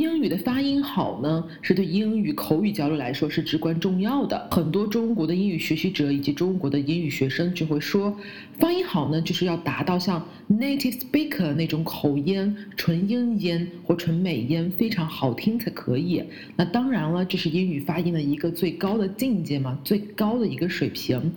英语的发音好呢，是对英语口语交流来说是至关重要的。很多中国的英语学习者以及中国的英语学生就会说，发音好呢，就是要达到像 native speaker 那种口音、纯英音或纯美音非常好听才可以。那当然了，这是英语发音的一个最高的境界嘛，最高的一个水平。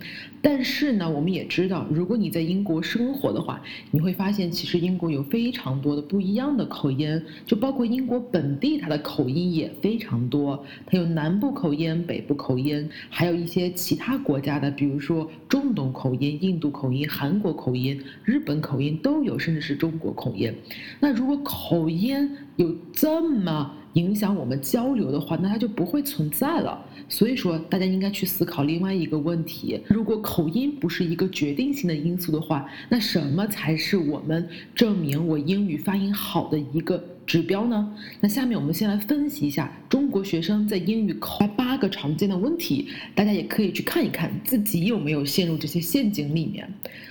但是呢，我们也知道，如果你在英国生活的话，你会发现其实英国有非常多的不一样的口音，就包括英国本地它的口音也非常多，它有南部口音、北部口音，还有一些其他国家的，比如说中东口音、印度口音、韩国口音、日本口音都有，甚至是中国口音。那如果口音有这么影响我们交流的话，那它就不会存在了。所以说，大家应该去思考另外一个问题：如果口音不是一个决定性的因素的话，那什么才是我们证明我英语发音好的一个指标呢？那下面我们先来分析一下中国学生在英语口八个常见的问题，大家也可以去看一看自己有没有陷入这些陷阱里面。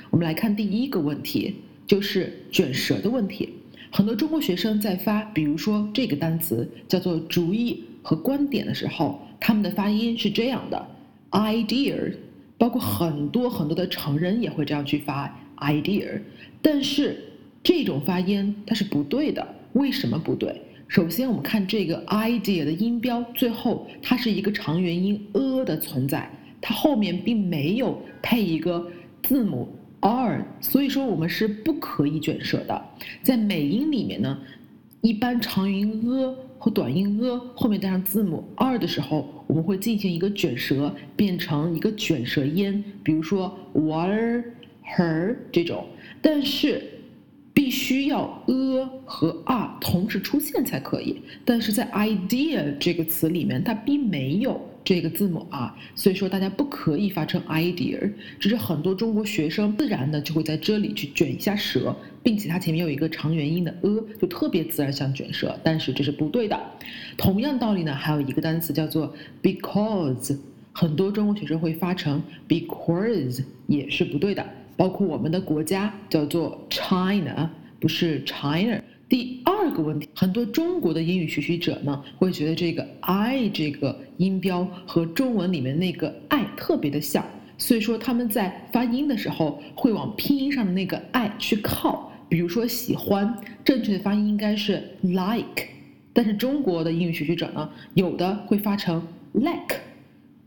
我们来看第一个问题，就是卷舌的问题。很多中国学生在发，比如说这个单词叫做“主意”和“观点”的时候，他们的发音是这样的：idea，包括很多很多的成人也会这样去发 idea，但是这种发音它是不对的。为什么不对？首先，我们看这个 idea 的音标，最后它是一个长元音 a 的存在，它后面并没有配一个字母。r，所以说我们是不可以卷舌的。在美音里面呢，一般长音 a 和短音 a 后面带上字母 r 的时候，我们会进行一个卷舌，变成一个卷舌音，比如说 water、her 这种。但是必须要 a 和 r 同时出现才可以。但是在 idea 这个词里面，它并没有。这个字母啊，所以说大家不可以发成 idea，只是很多中国学生自然的就会在这里去卷一下舌，并且它前面有一个长元音的 a，就特别自然像卷舌，但是这是不对的。同样道理呢，还有一个单词叫做 because，很多中国学生会发成 because，也是不对的。包括我们的国家叫做 China，不是 China。第二个问题，很多中国的英语学习者呢，会觉得这个 i 这个音标和中文里面那个 i 特别的像，所以说他们在发音的时候会往拼音上的那个 i 去靠。比如说喜欢，正确的发音应该是 like，但是中国的英语学习者呢，有的会发成 like，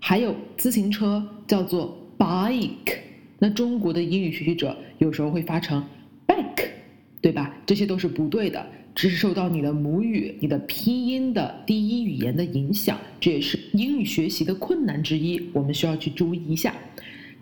还有自行车叫做 bike，那中国的英语学习者有时候会发成。对吧？这些都是不对的，只是受到你的母语、你的拼音的第一语言的影响，这也是英语学习的困难之一，我们需要去注意一下。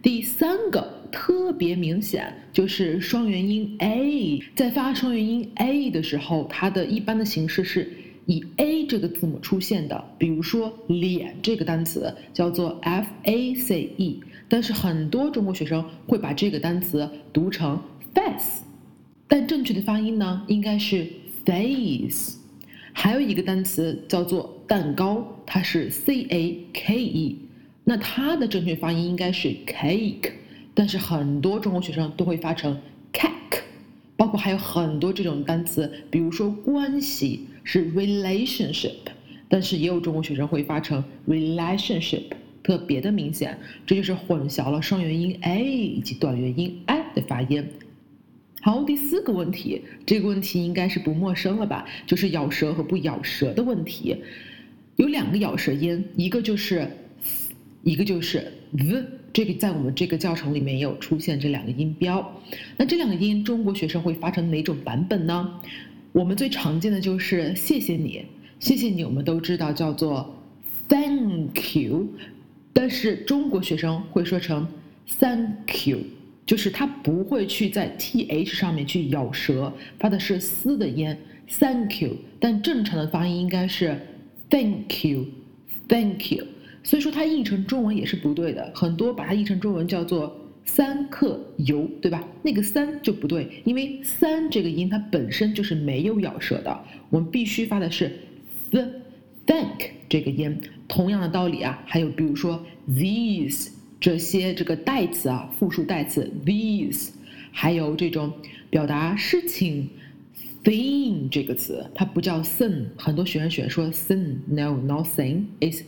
第三个特别明显就是双元音 a，在发双元音 a 的时候，它的一般的形式是以 a 这个字母出现的，比如说脸这个单词叫做 f a c e，但是很多中国学生会把这个单词读成 face。但正确的发音呢，应该是 face。还有一个单词叫做蛋糕，它是 c a k e，那它的正确发音应该是 cake，但是很多中国学生都会发成 cake。包括还有很多这种单词，比如说关系是 relationship，但是也有中国学生会发成 relationship，特别的明显，这就是混淆了双元音 a 以及短元音 i 的发音。好，第四个问题，这个问题应该是不陌生了吧？就是咬舌和不咬舌的问题。有两个咬舌音，一个就是，一个就是 v。这个在我们这个教程里面也有出现这两个音标。那这两个音，中国学生会发成哪种版本呢？我们最常见的就是谢谢你，谢谢你，我们都知道叫做 thank you，但是中国学生会说成 thank you。就是他不会去在 t h 上面去咬舌，发的是嘶的音，thank you。但正常的发音应该是 thank you，thank you。所以说它译成中文也是不对的，很多把它译成中文叫做三克油，对吧？那个三就不对，因为三这个音它本身就是没有咬舌的，我们必须发的是 th thank 这个音。同样的道理啊，还有比如说 these。这些这个代词啊，复数代词 these，还有这种表达事情 thing 这个词，它不叫 sing，很多学生选说 sing，no，not sing，is。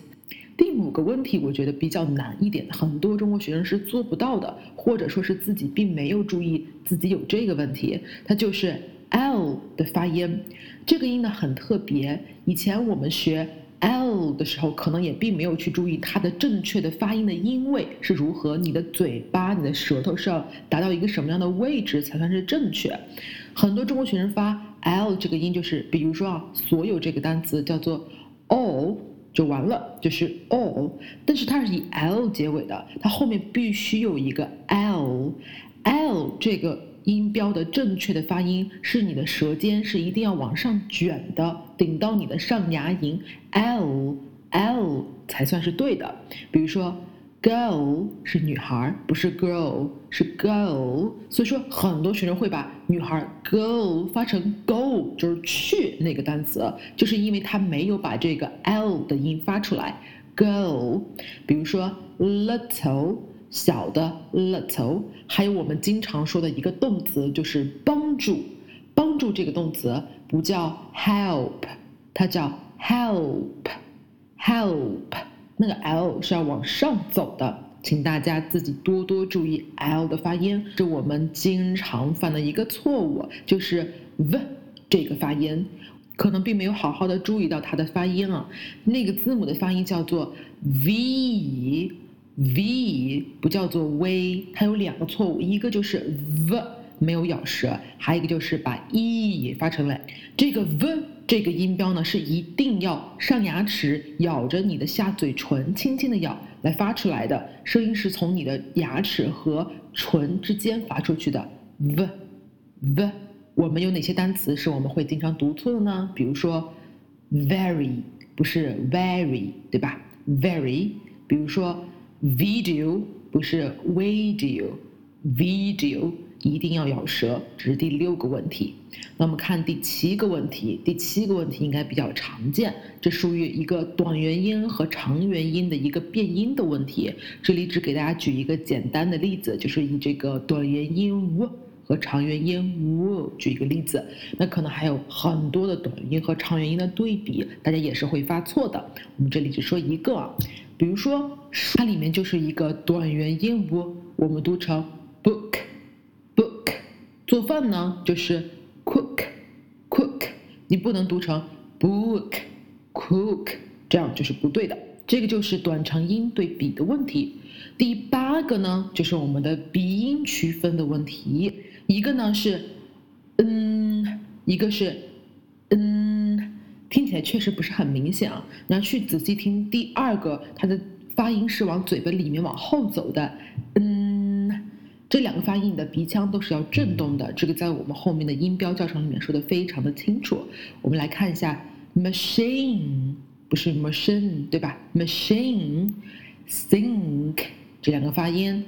第五个问题我觉得比较难一点，很多中国学生是做不到的，或者说是自己并没有注意自己有这个问题，它就是 l 的发音，这个音呢很特别，以前我们学。L 的时候，可能也并没有去注意它的正确的发音的音位是如何，你的嘴巴、你的舌头是要达到一个什么样的位置才算是正确。很多中国学生发 l 这个音，就是比如说啊，所有这个单词叫做 all 就完了，就是 all，但是它是以 l 结尾的，它后面必须有一个 l，l 这个。音标的正确的发音是你的舌尖是一定要往上卷的，顶到你的上牙龈，l l 才算是对的。比如说，girl 是女孩，不是 girl，是 girl。所以说，很多学生会把女孩 go 发成 go，就是去那个单词，就是因为他没有把这个 l 的音发出来，go。比如说，little。小的 little，还有我们经常说的一个动词，就是帮助。帮助这个动词不叫 help，它叫 help，help。那个 l 是要往上走的，请大家自己多多注意 l 的发音。这我们经常犯的一个错误，就是 v 这个发音，可能并没有好好的注意到它的发音啊。那个字母的发音叫做 v。V 不叫做 v，它有两个错误，一个就是 v 没有咬舌，还有一个就是把 e 发成了这个 v 这个音标呢，是一定要上牙齿咬着你的下嘴唇，轻轻的咬来发出来的，声音是从你的牙齿和唇之间发出去的 v v。我们有哪些单词是我们会经常读错的呢？比如说 very 不是 very 对吧？very，比如说。Video 不是 video，video 一定要咬舌，这是第六个问题。那我们看第七个问题，第七个问题应该比较常见，这属于一个短元音和长元音的一个变音的问题。这里只给大家举一个简单的例子，就是以这个短元音 w 和长元音 w 举一个例子。那可能还有很多的短元音和长元音的对比，大家也是会发错的。我们这里只说一个。比如说，它里面就是一个短元音 w，我们读成 book，book。做饭呢就是 cook，cook。你不能读成 book，cook，这样就是不对的。这个就是短长音对比的问题。第八个呢，就是我们的鼻音区分的问题。一个呢是嗯，一个是嗯。听起来确实不是很明显啊！你要去仔细听第二个，它的发音是往嘴巴里面往后走的。嗯，这两个发音你的鼻腔都是要震动的。这个在我们后面的音标教程里面说的非常的清楚。我们来看一下，machine 不是 machine 对吧？machine，think 这两个发音。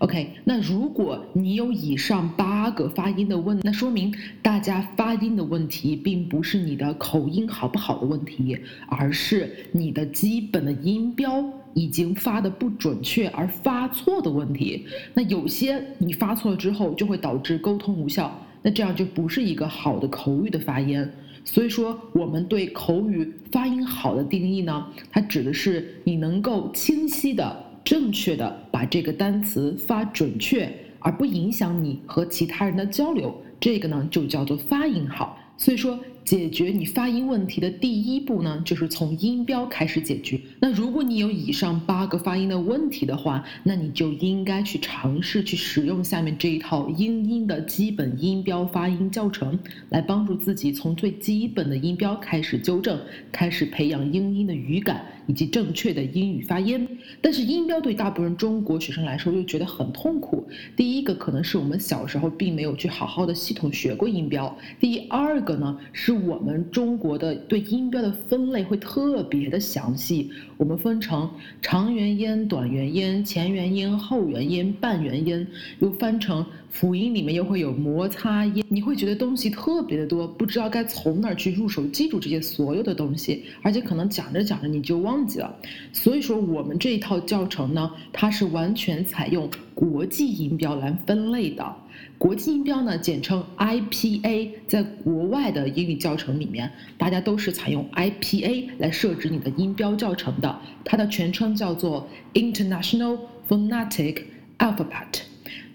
OK，那如果你有以上八个发音的问，那说明大家发音的问题并不是你的口音好不好的问题，而是你的基本的音标已经发的不准确而发错的问题。那有些你发错了之后就会导致沟通无效，那这样就不是一个好的口语的发音。所以说，我们对口语发音好的定义呢，它指的是你能够清晰的。正确的把这个单词发准确，而不影响你和其他人的交流，这个呢就叫做发音好。所以说。解决你发音问题的第一步呢，就是从音标开始解决。那如果你有以上八个发音的问题的话，那你就应该去尝试去使用下面这一套英音的基本音标发音教程，来帮助自己从最基本的音标开始纠正，开始培养英音的语感以及正确的英语发音。但是音标对大部分中国学生来说又觉得很痛苦。第一个可能是我们小时候并没有去好好的系统学过音标，第二个呢是。我们中国的对音标的分类会特别的详细，我们分成长元音、短元音、前元音、后元音、半元音，又分成辅音里面又会有摩擦音，你会觉得东西特别的多，不知道该从哪儿去入手记住这些所有的东西，而且可能讲着讲着你就忘记了。所以说我们这一套教程呢，它是完全采用国际音标来分类的。国际音标呢，简称 IPA，在国外的英语教程里面，大家都是采用 IPA 来设置你的音标教程的。它的全称叫做 International Phonetic Alphabet。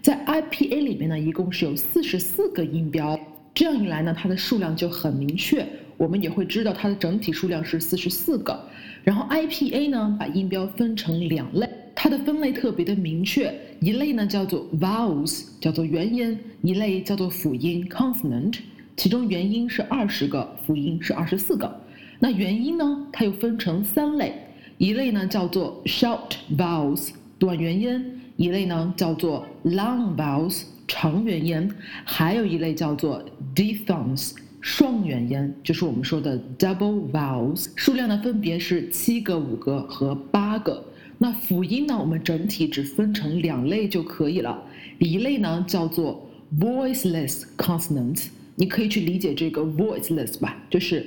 在 IPA 里面呢，一共是有四十四个音标。这样一来呢，它的数量就很明确，我们也会知道它的整体数量是四十四个。然后 IPA 呢，把音标分成两类，它的分类特别的明确，一类呢叫做 vowels，叫做元音；一类叫做辅音 consonant，其中元音是二十个，辅音是二十四个。那元音呢，它又分成三类，一类呢叫做 short vowels，短元音。一类呢叫做 long vowels 长元音，还有一类叫做 diphthongs 双元音，就是我们说的 double vowels，数量呢分别是七个、五个和八个。那辅音呢，我们整体只分成两类就可以了。一类呢叫做 voiceless consonants，你可以去理解这个 voiceless 吧，就是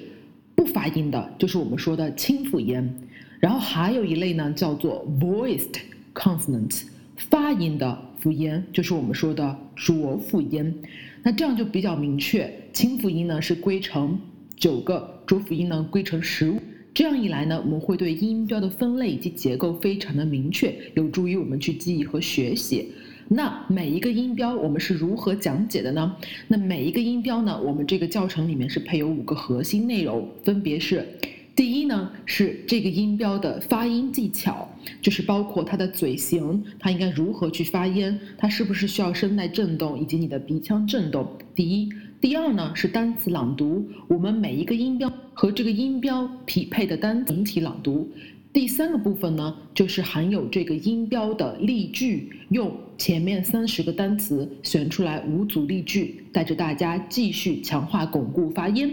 不发音的，就是我们说的清辅音。然后还有一类呢叫做 voiced consonants。发音的辅音就是我们说的浊辅音，那这样就比较明确。清辅音呢是归成九个，浊辅音呢归成十五。这样一来呢，我们会对音标的分类以及结构非常的明确，有助于我们去记忆和学习。那每一个音标我们是如何讲解的呢？那每一个音标呢，我们这个教程里面是配有五个核心内容，分别是。第一呢，是这个音标的发音技巧，就是包括它的嘴型，它应该如何去发音，它是不是需要声带震动以及你的鼻腔震动。第一，第二呢是单词朗读，我们每一个音标和这个音标匹配的单词整体朗读。第三个部分呢，就是含有这个音标的例句，用前面三十个单词选出来五组例句，带着大家继续强化巩固发音。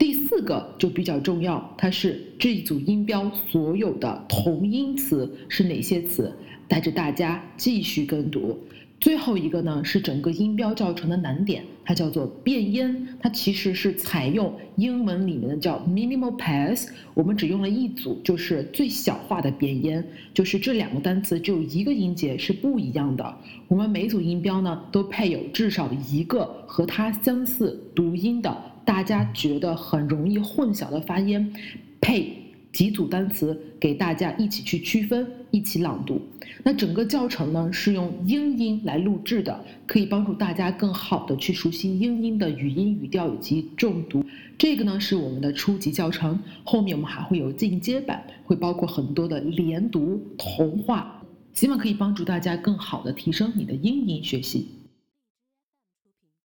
第四个就比较重要，它是这一组音标所有的同音词是哪些词，带着大家继续跟读。最后一个呢是整个音标教程的难点，它叫做变音，它其实是采用英文里面的叫 minimal pairs，我们只用了一组，就是最小化的变音，就是这两个单词只有一个音节是不一样的。我们每组音标呢都配有至少一个和它相似读音的。大家觉得很容易混淆的发音，配几组单词给大家一起去区分，一起朗读。那整个教程呢是用英音来录制的，可以帮助大家更好的去熟悉英音的语音语调以及重读。这个呢是我们的初级教程，后面我们还会有进阶版，会包括很多的连读、童话，希望可以帮助大家更好的提升你的英音学习。